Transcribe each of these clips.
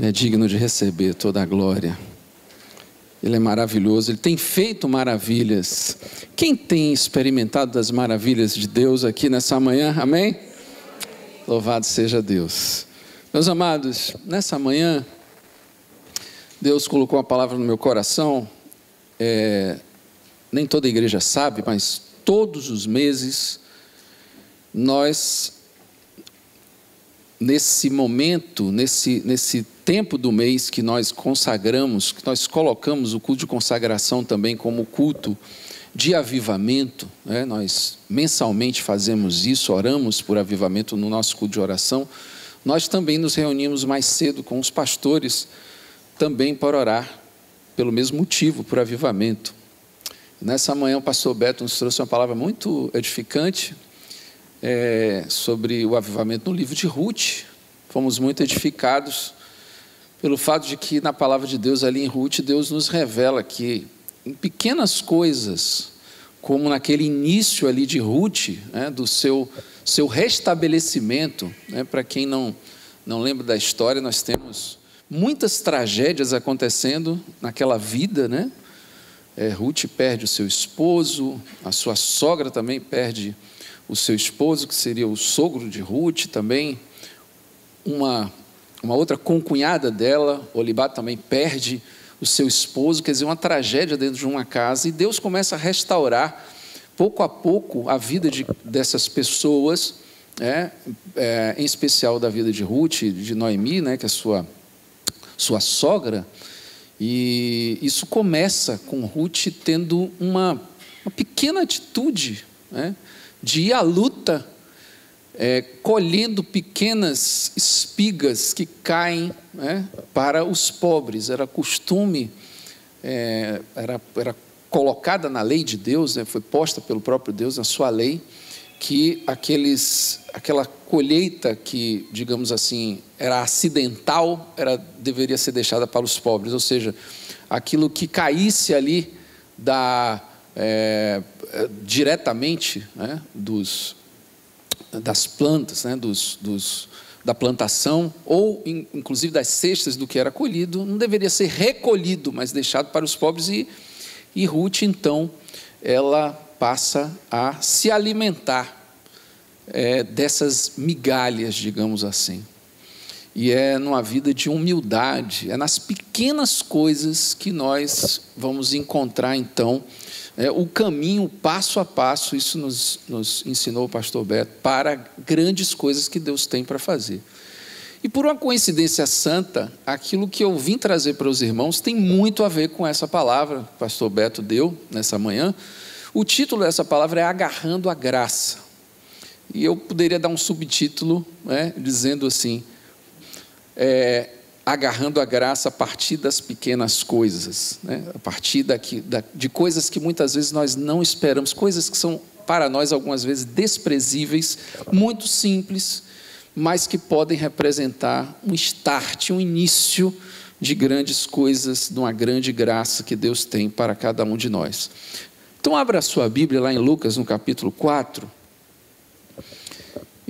Ele é digno de receber toda a glória. Ele é maravilhoso, ele tem feito maravilhas. Quem tem experimentado das maravilhas de Deus aqui nessa manhã? Amém? Louvado seja Deus. Meus amados, nessa manhã, Deus colocou uma palavra no meu coração. É, nem toda a igreja sabe, mas todos os meses nós nesse momento, nesse, nesse tempo do mês que nós consagramos, que nós colocamos o culto de consagração também como culto de avivamento, né? nós mensalmente fazemos isso, oramos por avivamento no nosso culto de oração, nós também nos reunimos mais cedo com os pastores, também para orar, pelo mesmo motivo, por avivamento. Nessa manhã o pastor Beto nos trouxe uma palavra muito edificante, é, sobre o avivamento no livro de Ruth. Fomos muito edificados pelo fato de que na palavra de Deus ali em Ruth, Deus nos revela que em pequenas coisas, como naquele início ali de Ruth, né, do seu, seu restabelecimento, né, para quem não, não lembra da história, nós temos muitas tragédias acontecendo naquela vida, né? É, Ruth perde o seu esposo, a sua sogra também perde o seu esposo, que seria o sogro de Ruth, também uma, uma outra concunhada dela, Olibá, também perde o seu esposo, quer dizer, uma tragédia dentro de uma casa, e Deus começa a restaurar, pouco a pouco, a vida de, dessas pessoas, é, é, em especial da vida de Ruth, de Noemi, né, que é sua, sua sogra, e isso começa com Ruth tendo uma, uma pequena atitude, né, de ir à luta, é, colhendo pequenas espigas que caem né, para os pobres. Era costume, é, era, era colocada na lei de Deus, né, foi posta pelo próprio Deus na sua lei, que aqueles, aquela colheita que, digamos assim, era acidental, era, deveria ser deixada para os pobres, ou seja, aquilo que caísse ali da é, diretamente né, dos, das plantas, né, dos, dos, da plantação, ou in, inclusive das cestas do que era colhido, não deveria ser recolhido, mas deixado para os pobres. E, e Ruth, então, ela passa a se alimentar é, dessas migalhas, digamos assim. E é numa vida de humildade, é nas pequenas coisas que nós vamos encontrar, então, é, o caminho passo a passo, isso nos, nos ensinou o pastor Beto, para grandes coisas que Deus tem para fazer. E por uma coincidência santa, aquilo que eu vim trazer para os irmãos tem muito a ver com essa palavra que o pastor Beto deu nessa manhã. O título dessa palavra é Agarrando a Graça. E eu poderia dar um subtítulo né, dizendo assim: é, agarrando a graça a partir das pequenas coisas, né? a partir daqui, da, de coisas que muitas vezes nós não esperamos, coisas que são para nós algumas vezes desprezíveis, muito simples, mas que podem representar um start, um início de grandes coisas, de uma grande graça que Deus tem para cada um de nós. Então, abra a sua Bíblia lá em Lucas, no capítulo 4.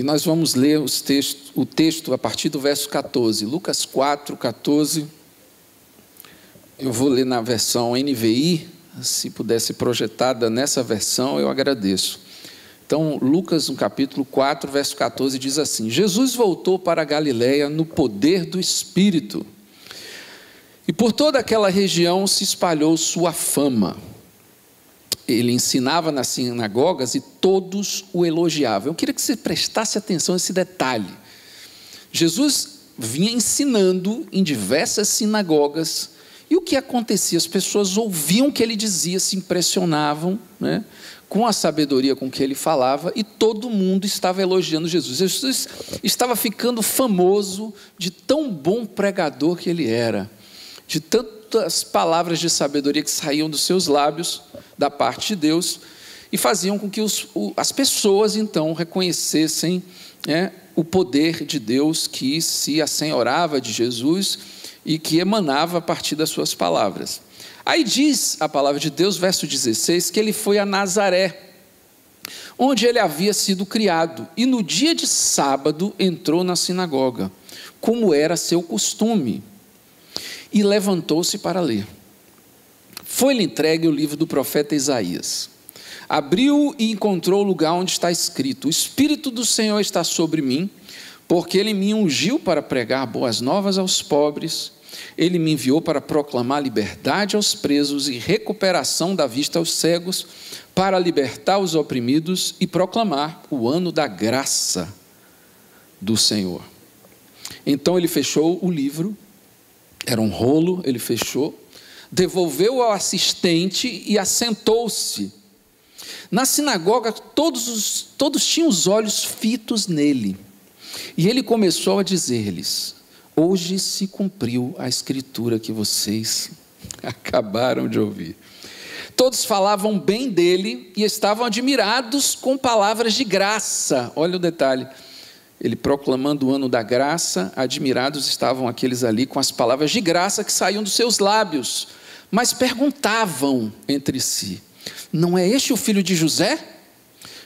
E nós vamos ler o texto a partir do verso 14. Lucas 4, 14. Eu vou ler na versão NVI, se pudesse projetada nessa versão, eu agradeço. Então, Lucas, no capítulo 4, verso 14, diz assim: Jesus voltou para a Galiléia no poder do Espírito. E por toda aquela região se espalhou sua fama ele ensinava nas sinagogas e todos o elogiavam. Eu queria que você prestasse atenção a esse detalhe. Jesus vinha ensinando em diversas sinagogas, e o que acontecia? As pessoas ouviam o que ele dizia, se impressionavam né, com a sabedoria com que ele falava, e todo mundo estava elogiando Jesus. Jesus estava ficando famoso de tão bom pregador que ele era. de tantas palavras de sabedoria que saíam dos seus lábios, da parte de Deus, e faziam com que os, o, as pessoas então reconhecessem né, o poder de Deus que se assenhorava de Jesus e que emanava a partir das suas palavras. Aí diz a palavra de Deus, verso 16, que ele foi a Nazaré, onde ele havia sido criado, e no dia de sábado entrou na sinagoga, como era seu costume, e levantou-se para ler. Foi-lhe entregue o livro do profeta Isaías. Abriu e encontrou o lugar onde está escrito: O Espírito do Senhor está sobre mim, porque ele me ungiu para pregar boas novas aos pobres ele me enviou para proclamar liberdade aos presos e recuperação da vista aos cegos, para libertar os oprimidos e proclamar o ano da graça do Senhor. Então ele fechou o livro, era um rolo, ele fechou, devolveu ao assistente e assentou-se. Na sinagoga, todos, os, todos tinham os olhos fitos nele. E ele começou a dizer-lhes: Hoje se cumpriu a escritura que vocês acabaram de ouvir. Todos falavam bem dele e estavam admirados com palavras de graça. Olha o detalhe. Ele proclamando o ano da graça, admirados estavam aqueles ali com as palavras de graça que saíam dos seus lábios, mas perguntavam entre si: Não é este o filho de José?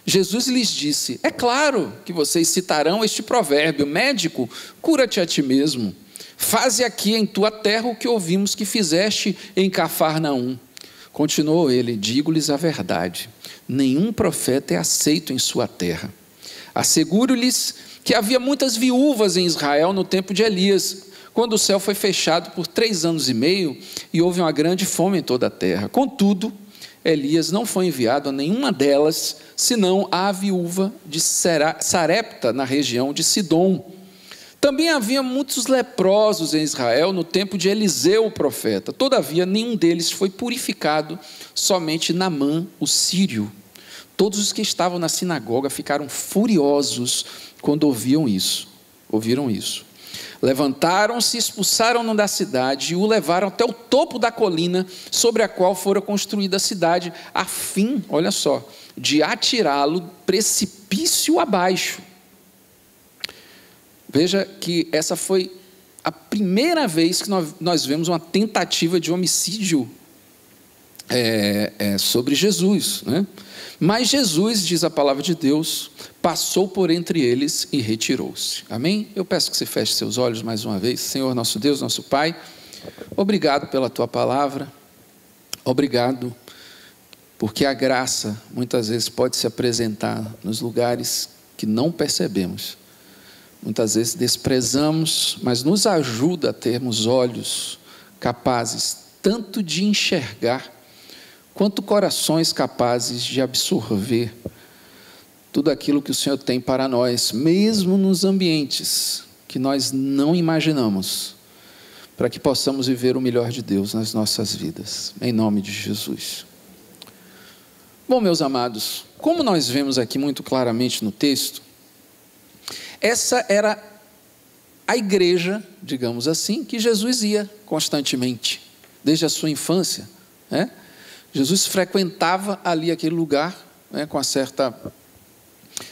Jesus lhes disse: É claro que vocês citarão este provérbio: médico, cura-te a ti mesmo. Faze aqui em tua terra o que ouvimos que fizeste em Cafarnaum. Continuou ele: Digo-lhes a verdade: nenhum profeta é aceito em sua terra. Asseguro-lhes que havia muitas viúvas em Israel no tempo de Elias, quando o céu foi fechado por três anos e meio e houve uma grande fome em toda a terra. Contudo, Elias não foi enviado a nenhuma delas, senão à viúva de Sarepta, na região de Sidom. Também havia muitos leprosos em Israel no tempo de Eliseu, o profeta. Todavia, nenhum deles foi purificado, somente Namã, o sírio. Todos os que estavam na sinagoga ficaram furiosos quando ouviam isso. Ouviram isso. Levantaram-se, expulsaram-no da cidade e o levaram até o topo da colina sobre a qual fora construída a cidade, a fim, olha só, de atirá-lo precipício abaixo. Veja que essa foi a primeira vez que nós, vemos uma tentativa de homicídio é, é, sobre Jesus. Né? Mas Jesus, diz a palavra de Deus, passou por entre eles e retirou-se. Amém? Eu peço que você feche seus olhos mais uma vez. Senhor, nosso Deus, nosso Pai, obrigado pela tua palavra, obrigado, porque a graça muitas vezes pode se apresentar nos lugares que não percebemos. Muitas vezes desprezamos, mas nos ajuda a termos olhos capazes tanto de enxergar quanto corações capazes de absorver tudo aquilo que o Senhor tem para nós, mesmo nos ambientes que nós não imaginamos, para que possamos viver o melhor de Deus nas nossas vidas, em nome de Jesus. Bom, meus amados, como nós vemos aqui muito claramente no texto, essa era a igreja, digamos assim, que Jesus ia constantemente, desde a sua infância. Né? Jesus frequentava ali aquele lugar né, com uma certa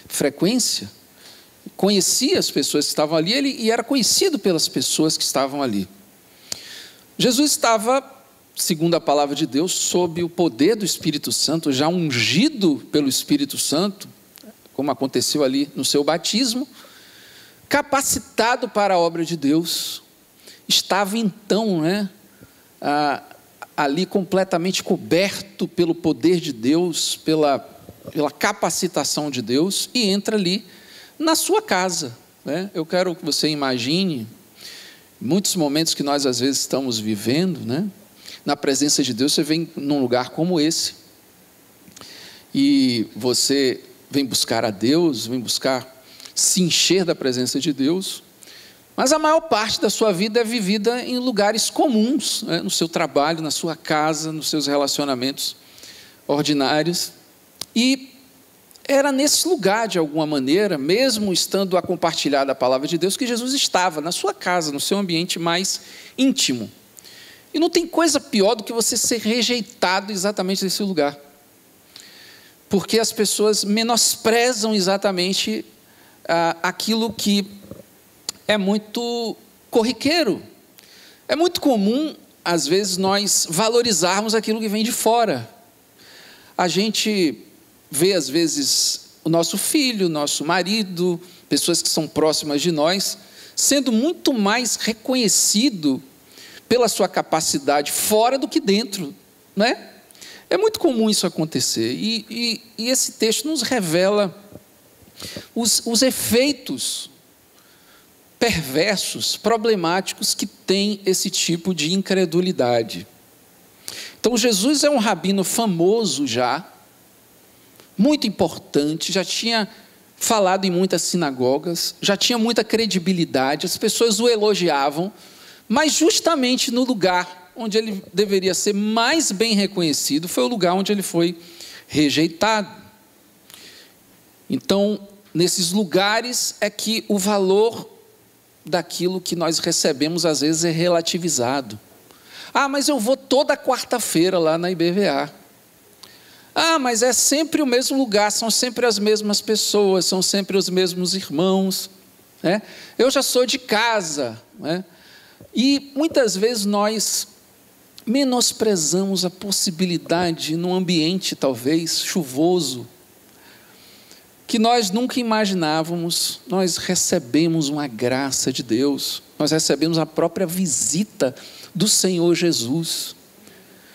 frequência, conhecia as pessoas que estavam ali ele, e era conhecido pelas pessoas que estavam ali. Jesus estava, segundo a palavra de Deus, sob o poder do Espírito Santo, já ungido pelo Espírito Santo, como aconteceu ali no seu batismo, capacitado para a obra de Deus, estava então né, ali completamente coberto pelo poder de Deus, pela pela capacitação de Deus e entra ali na sua casa. Né? Eu quero que você imagine muitos momentos que nós às vezes estamos vivendo, né? na presença de Deus, você vem num lugar como esse e você vem buscar a Deus, vem buscar se encher da presença de Deus, mas a maior parte da sua vida é vivida em lugares comuns, né? no seu trabalho, na sua casa, nos seus relacionamentos ordinários. E era nesse lugar, de alguma maneira, mesmo estando a compartilhar da palavra de Deus, que Jesus estava, na sua casa, no seu ambiente mais íntimo. E não tem coisa pior do que você ser rejeitado exatamente nesse lugar. Porque as pessoas menosprezam exatamente ah, aquilo que é muito corriqueiro. É muito comum, às vezes, nós valorizarmos aquilo que vem de fora. A gente vê, às vezes, o nosso filho, nosso marido, pessoas que são próximas de nós, sendo muito mais reconhecido pela sua capacidade fora do que dentro, não é? É muito comum isso acontecer. E, e, e esse texto nos revela os, os efeitos perversos, problemáticos que tem esse tipo de incredulidade. Então, Jesus é um rabino famoso já, muito importante, já tinha falado em muitas sinagogas, já tinha muita credibilidade, as pessoas o elogiavam, mas justamente no lugar onde ele deveria ser mais bem reconhecido foi o lugar onde ele foi rejeitado. Então, nesses lugares é que o valor daquilo que nós recebemos às vezes é relativizado. Ah, mas eu vou toda quarta-feira lá na IBVA. Ah, mas é sempre o mesmo lugar, são sempre as mesmas pessoas, são sempre os mesmos irmãos. Né? Eu já sou de casa. Né? E muitas vezes nós menosprezamos a possibilidade, num ambiente talvez chuvoso, que nós nunca imaginávamos, nós recebemos uma graça de Deus, nós recebemos a própria visita do Senhor Jesus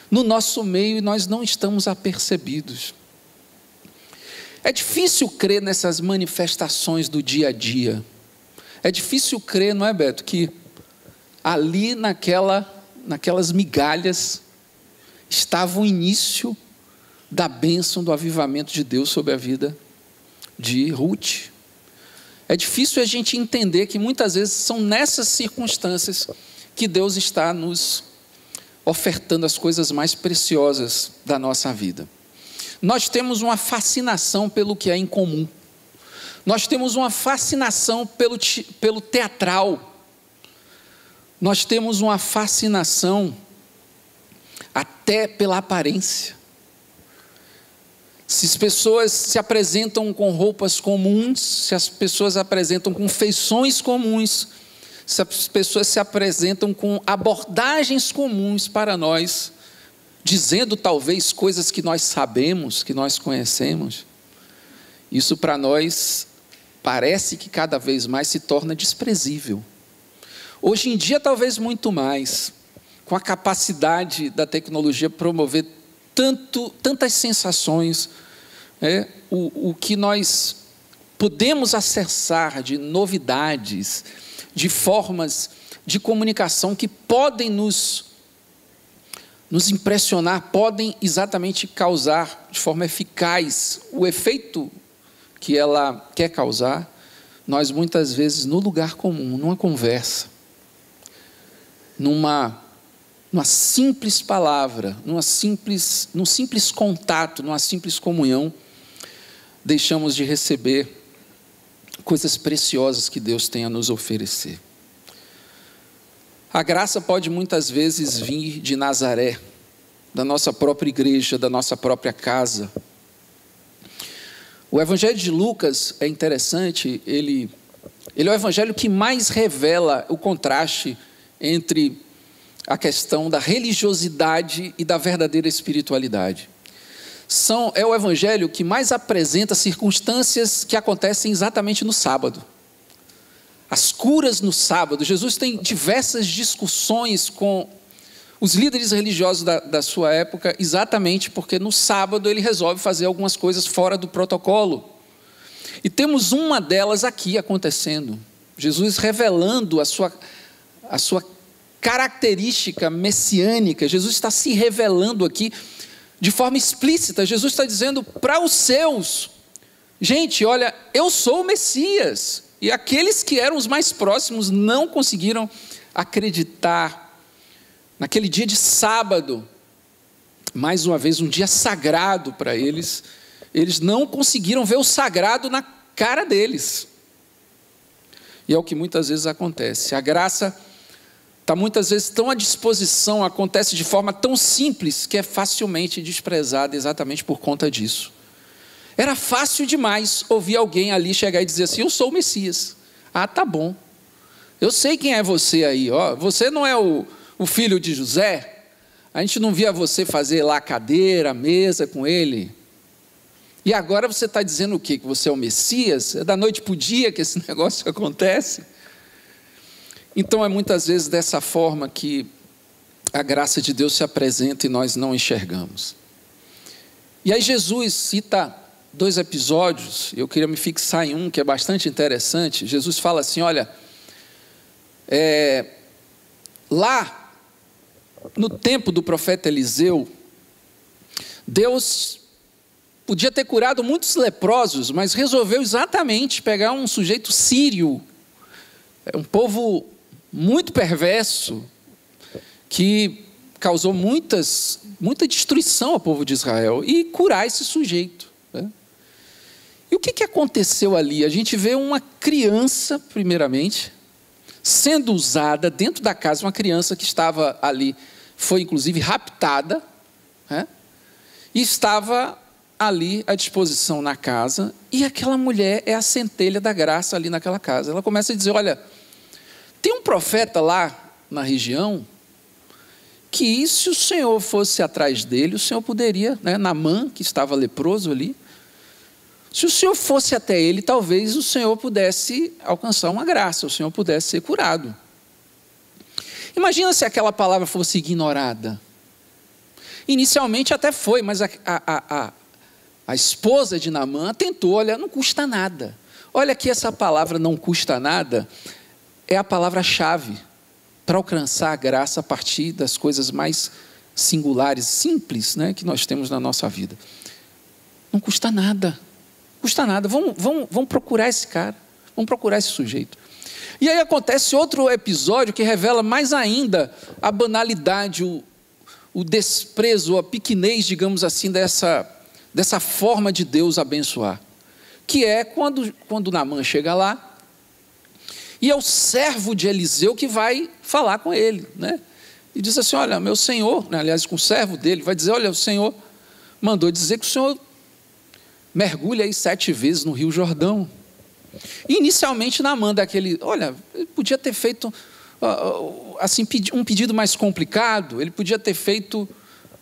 no nosso meio e nós não estamos apercebidos. É difícil crer nessas manifestações do dia a dia. É difícil crer, não é, Beto, que ali naquela, naquelas migalhas estava o início da bênção do avivamento de Deus sobre a vida de Ruth. É difícil a gente entender que muitas vezes são nessas circunstâncias que Deus está nos ofertando as coisas mais preciosas da nossa vida. Nós temos uma fascinação pelo que é incomum. Nós temos uma fascinação pelo, pelo teatral. Nós temos uma fascinação até pela aparência. Se as pessoas se apresentam com roupas comuns, se as pessoas apresentam com feições comuns, se as pessoas se apresentam com abordagens comuns para nós, dizendo talvez coisas que nós sabemos, que nós conhecemos, isso para nós parece que cada vez mais se torna desprezível. Hoje em dia, talvez muito mais, com a capacidade da tecnologia promover tanto, tantas sensações, é, o, o que nós podemos acessar de novidades, de formas de comunicação que podem nos, nos impressionar, podem exatamente causar de forma eficaz o efeito que ela quer causar, nós muitas vezes no lugar comum, numa conversa, numa, numa simples palavra, numa simples, num simples contato, numa simples comunhão, deixamos de receber coisas preciosas que Deus tem a nos oferecer. A graça pode muitas vezes vir de Nazaré, da nossa própria igreja, da nossa própria casa. O Evangelho de Lucas é interessante, ele, ele é o evangelho que mais revela o contraste entre a questão da religiosidade e da verdadeira espiritualidade são, é o evangelho que mais apresenta circunstâncias que acontecem exatamente no sábado. As curas no sábado. Jesus tem diversas discussões com os líderes religiosos da, da sua época, exatamente porque no sábado ele resolve fazer algumas coisas fora do protocolo. E temos uma delas aqui acontecendo. Jesus revelando a sua, a sua característica messiânica. Jesus está se revelando aqui de forma explícita. Jesus está dizendo para os seus: gente, olha, eu sou o Messias. E aqueles que eram os mais próximos não conseguiram acreditar. Naquele dia de sábado, mais uma vez, um dia sagrado para eles, eles não conseguiram ver o sagrado na cara deles. E é o que muitas vezes acontece. A graça está muitas vezes tão à disposição, acontece de forma tão simples que é facilmente desprezada exatamente por conta disso. Era fácil demais ouvir alguém ali chegar e dizer assim: Eu sou o Messias. Ah, tá bom. Eu sei quem é você aí, ó. Você não é o, o filho de José? A gente não via você fazer lá cadeira, mesa com ele. E agora você está dizendo o quê? Que você é o Messias? É da noite para o dia que esse negócio acontece? Então é muitas vezes dessa forma que a graça de Deus se apresenta e nós não enxergamos. E aí Jesus cita dois episódios, eu queria me fixar em um que é bastante interessante. Jesus fala assim: olha, é, lá no tempo do profeta Eliseu, Deus podia ter curado muitos leprosos, mas resolveu exatamente pegar um sujeito sírio, é um povo muito perverso, que causou muitas, muita destruição ao povo de Israel, e curar esse sujeito. Né? E o que, que aconteceu ali? A gente vê uma criança, primeiramente, sendo usada dentro da casa, uma criança que estava ali, foi inclusive raptada, né? e estava ali à disposição na casa, e aquela mulher é a centelha da graça ali naquela casa. Ela começa a dizer: Olha, tem um profeta lá na região que, se o Senhor fosse atrás dele, o Senhor poderia, né, Namã, que estava leproso ali, se o Senhor fosse até ele, talvez o Senhor pudesse alcançar uma graça, o Senhor pudesse ser curado. Imagina se aquela palavra fosse ignorada. Inicialmente até foi, mas a, a, a, a esposa de Namã tentou, olha, não custa nada. Olha que essa palavra não custa nada é a palavra-chave para alcançar a graça a partir das coisas mais singulares, simples, né, que nós temos na nossa vida. Não custa nada custa nada. Vamos, vamos, vamos procurar esse cara. Vamos procurar esse sujeito. E aí acontece outro episódio que revela mais ainda a banalidade, o, o desprezo, a pequenez, digamos assim, dessa, dessa forma de Deus abençoar. Que é quando, quando Namã chega lá, e é o servo de Eliseu que vai falar com ele, né? E diz assim: Olha, meu senhor, né, aliás, com o servo dele, vai dizer: Olha, o senhor mandou dizer que o senhor mergulha aí sete vezes no Rio Jordão. Inicialmente, Naamã daquele, olha, ele podia ter feito assim um pedido mais complicado, ele podia ter feito,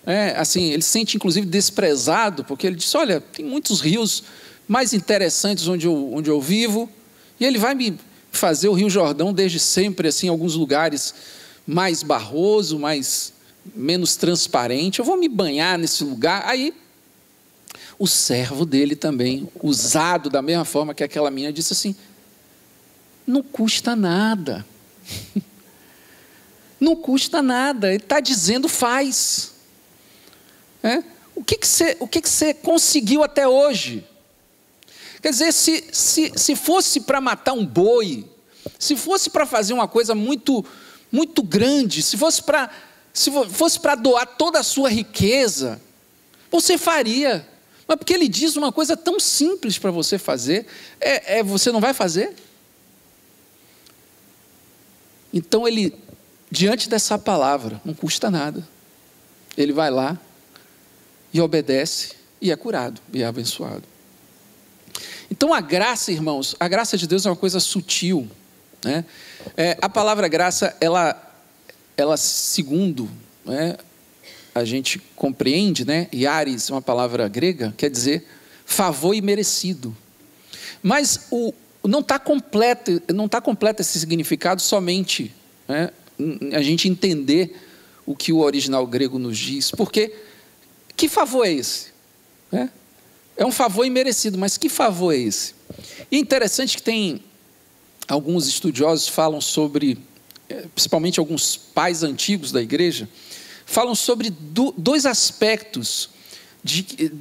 é, assim, ele se sente inclusive desprezado, porque ele disse, olha, tem muitos rios mais interessantes onde eu, onde eu vivo, e ele vai me fazer o Rio Jordão desde sempre, assim, alguns lugares mais barroso, mais menos transparente, eu vou me banhar nesse lugar, aí o servo dele também, usado da mesma forma que aquela minha, disse assim: não custa nada. não custa nada. Ele está dizendo, faz. É? O, que, que, você, o que, que você conseguiu até hoje? Quer dizer, se, se, se fosse para matar um boi, se fosse para fazer uma coisa muito, muito grande, se fosse para se fosse para doar toda a sua riqueza, você faria. Mas porque ele diz uma coisa tão simples para você fazer, é, é, você não vai fazer? Então ele, diante dessa palavra, não custa nada. Ele vai lá e obedece e é curado e é abençoado. Então a graça, irmãos, a graça de Deus é uma coisa sutil. Né? É, a palavra graça, ela, ela segundo né, a gente compreende, né? Iares, uma palavra grega, quer dizer favor imerecido. Mas o, não está completo, não está completo esse significado somente né? a gente entender o que o original grego nos diz, porque que favor é esse? É, é um favor imerecido, mas que favor é esse? E é interessante que tem alguns estudiosos falam sobre, eh, principalmente alguns pais antigos da igreja, falam sobre do, dois aspectos de,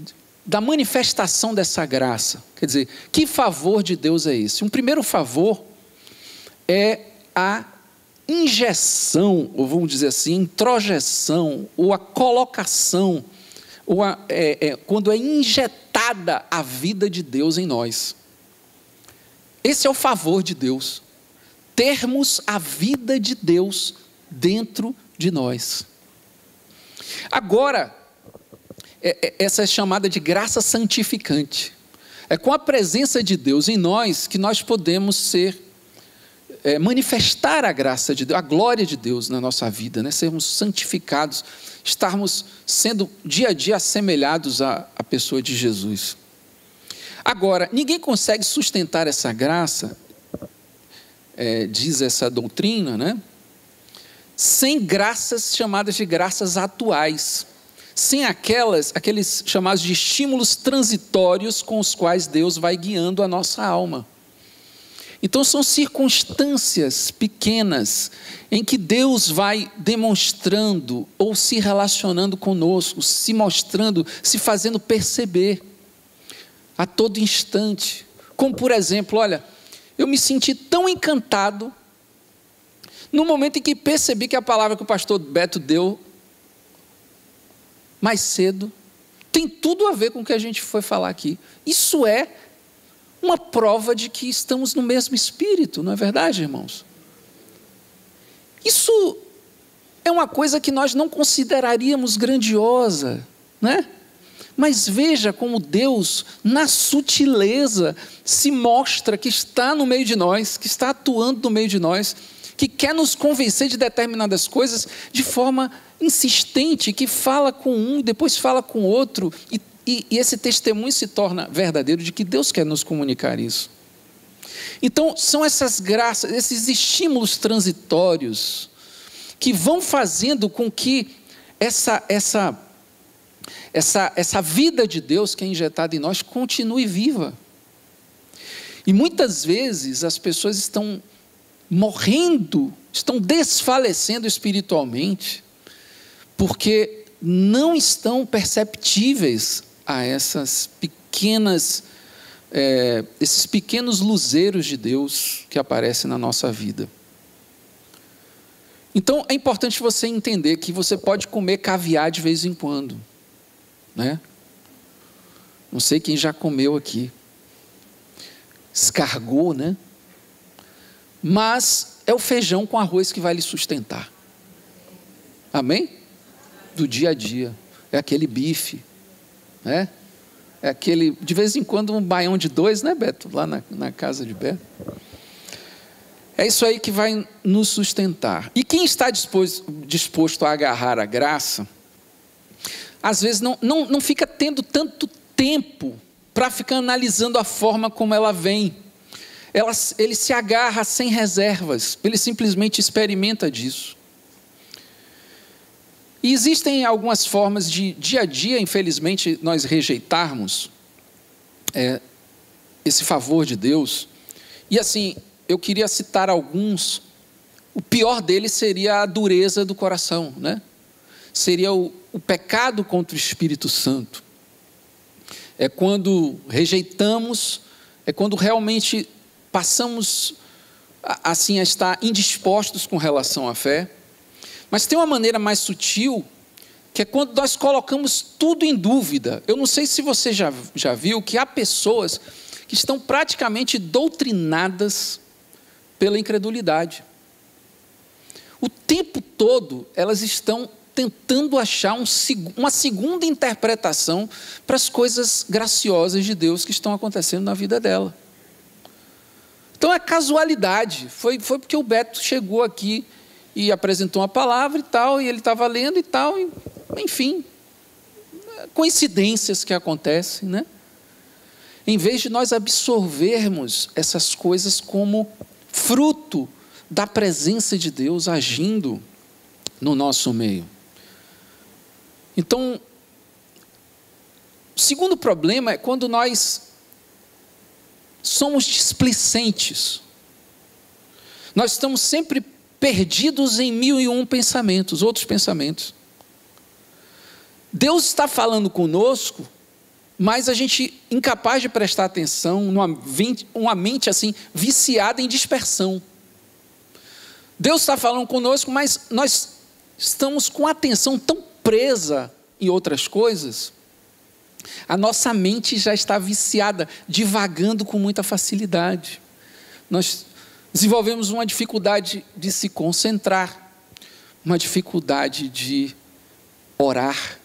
da manifestação dessa graça. Quer dizer, que favor de Deus é esse? Um primeiro favor é a injeção, ou vamos dizer assim, introjeção, ou a colocação, ou a, é, é, quando é injetada a vida de Deus em nós. Esse é o favor de Deus. Termos a vida de Deus dentro de nós. Agora, é, é, essa é chamada de graça santificante. É com a presença de Deus em nós que nós podemos ser é, manifestar a graça de Deus, a glória de Deus na nossa vida, né? sermos santificados, estarmos sendo dia a dia assemelhados à, à pessoa de Jesus. Agora, ninguém consegue sustentar essa graça, é, diz essa doutrina, né? sem graças chamadas de graças atuais sem aquelas, aqueles chamados de estímulos transitórios com os quais Deus vai guiando a nossa alma. Então são circunstâncias pequenas em que Deus vai demonstrando ou se relacionando conosco, se mostrando, se fazendo perceber a todo instante. Como por exemplo, olha, eu me senti tão encantado no momento em que percebi que a palavra que o pastor Beto deu mais cedo, tem tudo a ver com o que a gente foi falar aqui. Isso é uma prova de que estamos no mesmo espírito, não é verdade, irmãos? Isso é uma coisa que nós não consideraríamos grandiosa, né? Mas veja como Deus, na sutileza, se mostra que está no meio de nós, que está atuando no meio de nós, que quer nos convencer de determinadas coisas de forma insistente, que fala com um, depois fala com outro, e, e, e esse testemunho se torna verdadeiro de que Deus quer nos comunicar isso. Então, são essas graças, esses estímulos transitórios que vão fazendo com que essa, essa, essa, essa vida de Deus que é injetada em nós continue viva. E muitas vezes as pessoas estão morrendo, estão desfalecendo espiritualmente, porque não estão perceptíveis a essas pequenas, é, esses pequenos luzeiros de Deus que aparecem na nossa vida. Então é importante você entender que você pode comer caviar de vez em quando, né? Não sei quem já comeu aqui. Escargou, né? Mas é o feijão com arroz que vai lhe sustentar. Amém? do dia a dia. É aquele bife, né? É aquele, de vez em quando, um baião de dois, né, Beto? Lá na, na casa de Beto. É isso aí que vai nos sustentar. E quem está disposto, disposto a agarrar a graça, às vezes não, não, não fica tendo tanto tempo para ficar analisando a forma como ela vem. Ela, ele se agarra sem reservas, ele simplesmente experimenta disso. E existem algumas formas de, dia a dia, infelizmente, nós rejeitarmos é, esse favor de Deus. E assim, eu queria citar alguns. O pior deles seria a dureza do coração, né? Seria o, o pecado contra o Espírito Santo. É quando rejeitamos, é quando realmente passamos assim a estar indispostos com relação à fé mas tem uma maneira mais sutil, que é quando nós colocamos tudo em dúvida. Eu não sei se você já, já viu que há pessoas que estão praticamente doutrinadas pela incredulidade. O tempo todo elas estão tentando achar um, uma segunda interpretação para as coisas graciosas de Deus que estão acontecendo na vida dela. Então é casualidade. Foi, foi porque o Beto chegou aqui e apresentou uma palavra e tal, e ele estava lendo e tal, e, enfim, coincidências que acontecem, né? Em vez de nós absorvermos essas coisas como fruto da presença de Deus agindo no nosso meio. Então, o segundo problema é quando nós somos displicentes. Nós estamos sempre perdidos em mil e um pensamentos, outros pensamentos. Deus está falando conosco, mas a gente incapaz de prestar atenção, numa, uma mente assim viciada em dispersão. Deus está falando conosco, mas nós estamos com a atenção tão presa em outras coisas, a nossa mente já está viciada, divagando com muita facilidade. Nós desenvolvemos uma dificuldade de se concentrar. uma dificuldade de orar,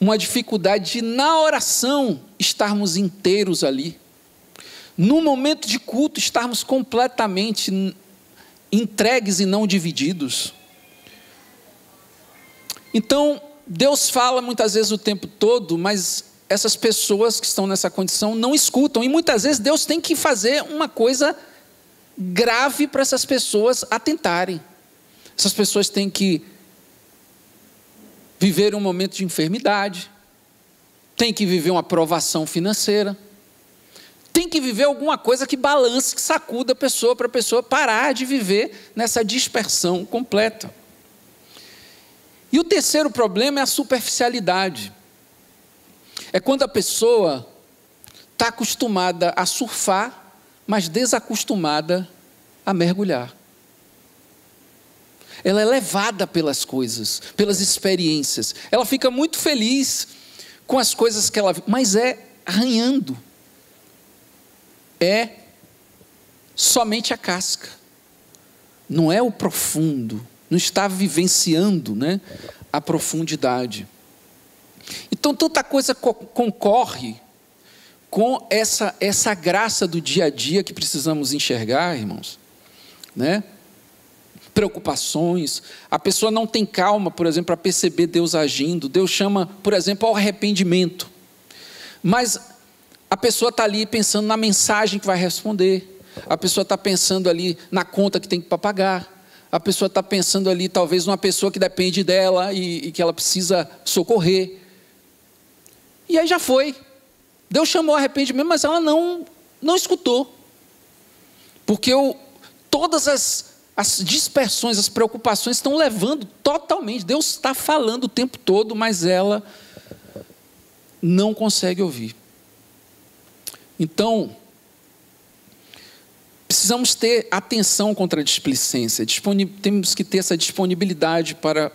uma dificuldade de, na oração, estarmos inteiros ali. No momento de culto, estarmos completamente entregues e não divididos. Então, Deus fala muitas vezes o tempo todo, mas essas pessoas que estão nessa condição não escutam. E muitas vezes Deus tem que fazer uma coisa grave para essas pessoas atentarem. Essas pessoas têm que viver um momento de enfermidade, têm que viver uma provação financeira, tem que viver alguma coisa que balance, que sacuda a pessoa para a pessoa parar de viver nessa dispersão completa. E o terceiro problema é a superficialidade. É quando a pessoa está acostumada a surfar, mas desacostumada a mergulhar. Ela é levada pelas coisas, pelas experiências. Ela fica muito feliz com as coisas que ela, mas é arranhando. É somente a casca. Não é o profundo, não está vivenciando, né, a profundidade. Então tanta coisa co concorre com essa essa graça do dia a dia que precisamos enxergar, irmãos, né? preocupações, a pessoa não tem calma, por exemplo, para perceber Deus agindo. Deus chama, por exemplo, ao arrependimento. Mas a pessoa está ali pensando na mensagem que vai responder, a pessoa está pensando ali na conta que tem que pagar, a pessoa está pensando ali, talvez, numa pessoa que depende dela e, e que ela precisa socorrer. E aí já foi. Deus chamou arrependimento, mas ela não, não escutou. Porque o, todas as as dispersões, as preocupações estão levando totalmente. Deus está falando o tempo todo, mas ela não consegue ouvir. Então, precisamos ter atenção contra a displicência, temos que ter essa disponibilidade para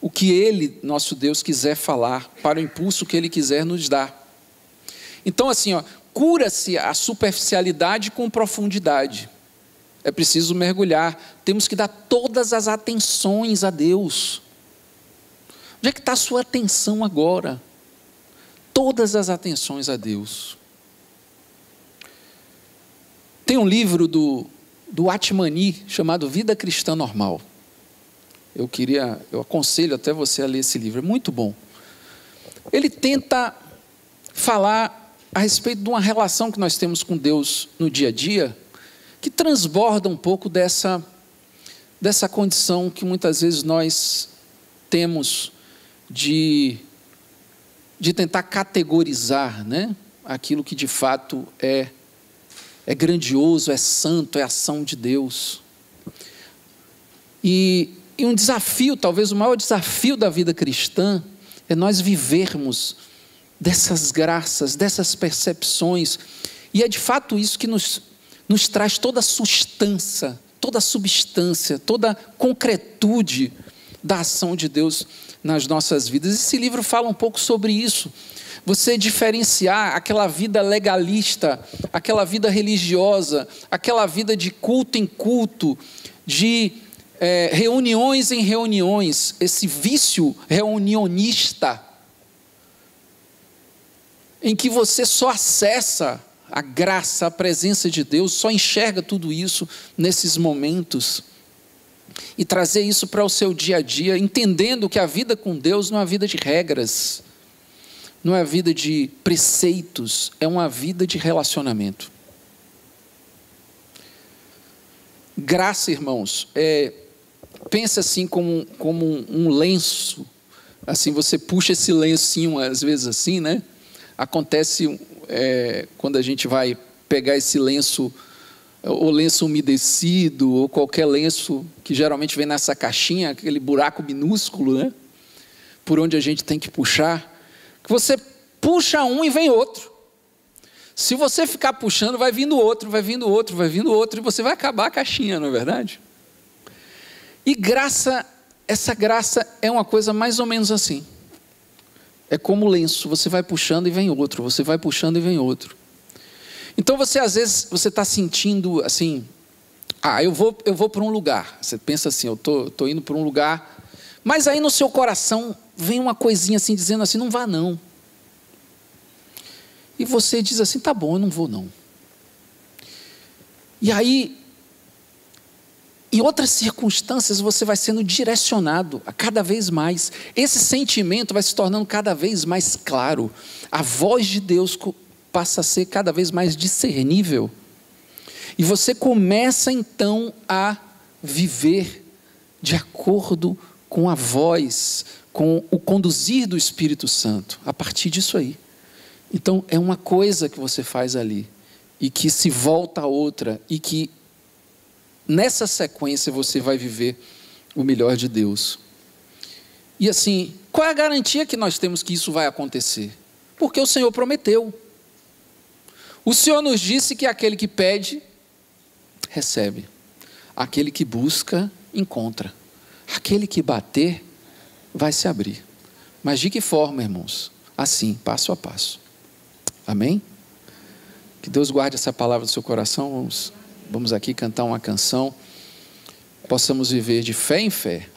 o que Ele, nosso Deus, quiser falar, para o impulso que Ele quiser nos dar. Então, assim, cura-se a superficialidade com profundidade. É preciso mergulhar. Temos que dar todas as atenções a Deus. Onde é que está a sua atenção agora? Todas as atenções a Deus. Tem um livro do, do Atmani chamado Vida Cristã Normal. Eu queria, eu aconselho até você a ler esse livro, é muito bom. Ele tenta falar a respeito de uma relação que nós temos com Deus no dia a dia que transborda um pouco dessa, dessa condição que muitas vezes nós temos de, de tentar categorizar né, aquilo que de fato é, é grandioso, é santo, é ação de Deus. E, e um desafio, talvez o maior desafio da vida cristã, é nós vivermos dessas graças, dessas percepções. E é de fato isso que nos nos traz toda a substância, toda a substância, toda a concretude da ação de Deus nas nossas vidas. Esse livro fala um pouco sobre isso. Você diferenciar aquela vida legalista, aquela vida religiosa, aquela vida de culto em culto, de é, reuniões em reuniões, esse vício reunionista, em que você só acessa a graça, a presença de Deus, só enxerga tudo isso nesses momentos. E trazer isso para o seu dia a dia, entendendo que a vida com Deus não é uma vida de regras, não é uma vida de preceitos, é uma vida de relacionamento. Graça, irmãos, é, pensa assim como, como um, lenço, assim, você puxa esse lencinho, às vezes assim, né? Acontece é, quando a gente vai pegar esse lenço, ou lenço umedecido, ou qualquer lenço que geralmente vem nessa caixinha, aquele buraco minúsculo, né? Por onde a gente tem que puxar, que você puxa um e vem outro. Se você ficar puxando, vai vindo outro, vai vindo outro, vai vindo outro, e você vai acabar a caixinha, não é verdade? E graça, essa graça é uma coisa mais ou menos assim. É como lenço, você vai puxando e vem outro, você vai puxando e vem outro. Então você às vezes você está sentindo assim Ah, eu vou, eu vou para um lugar. Você pensa assim, eu tô, tô indo para um lugar, mas aí no seu coração vem uma coisinha assim dizendo assim, não vá não. E você diz assim, tá bom, eu não vou não. E aí, em outras circunstâncias, você vai sendo direcionado a cada vez mais. Esse sentimento vai se tornando cada vez mais claro. A voz de Deus passa a ser cada vez mais discernível. E você começa então a viver de acordo com a voz, com o conduzir do Espírito Santo, a partir disso aí. Então, é uma coisa que você faz ali, e que se volta a outra, e que nessa sequência você vai viver o melhor de Deus. E assim, qual é a garantia que nós temos que isso vai acontecer? Porque o Senhor prometeu. O Senhor nos disse que aquele que pede, recebe. Aquele que busca, encontra. Aquele que bater, vai se abrir. Mas de que forma, irmãos? Assim, passo a passo. Amém? Que Deus guarde essa palavra do seu coração. Vamos, vamos aqui cantar uma canção. Possamos viver de fé em fé,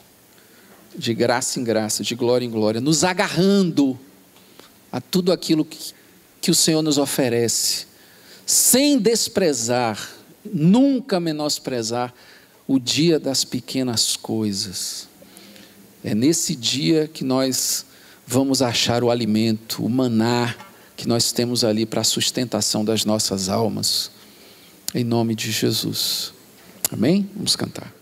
de graça em graça, de glória em glória, nos agarrando a tudo aquilo que, que o Senhor nos oferece, sem desprezar nunca menosprezar o dia das pequenas coisas. É nesse dia que nós vamos achar o alimento, o maná que nós temos ali para a sustentação das nossas almas. Em nome de Jesus. Amém? Vamos cantar.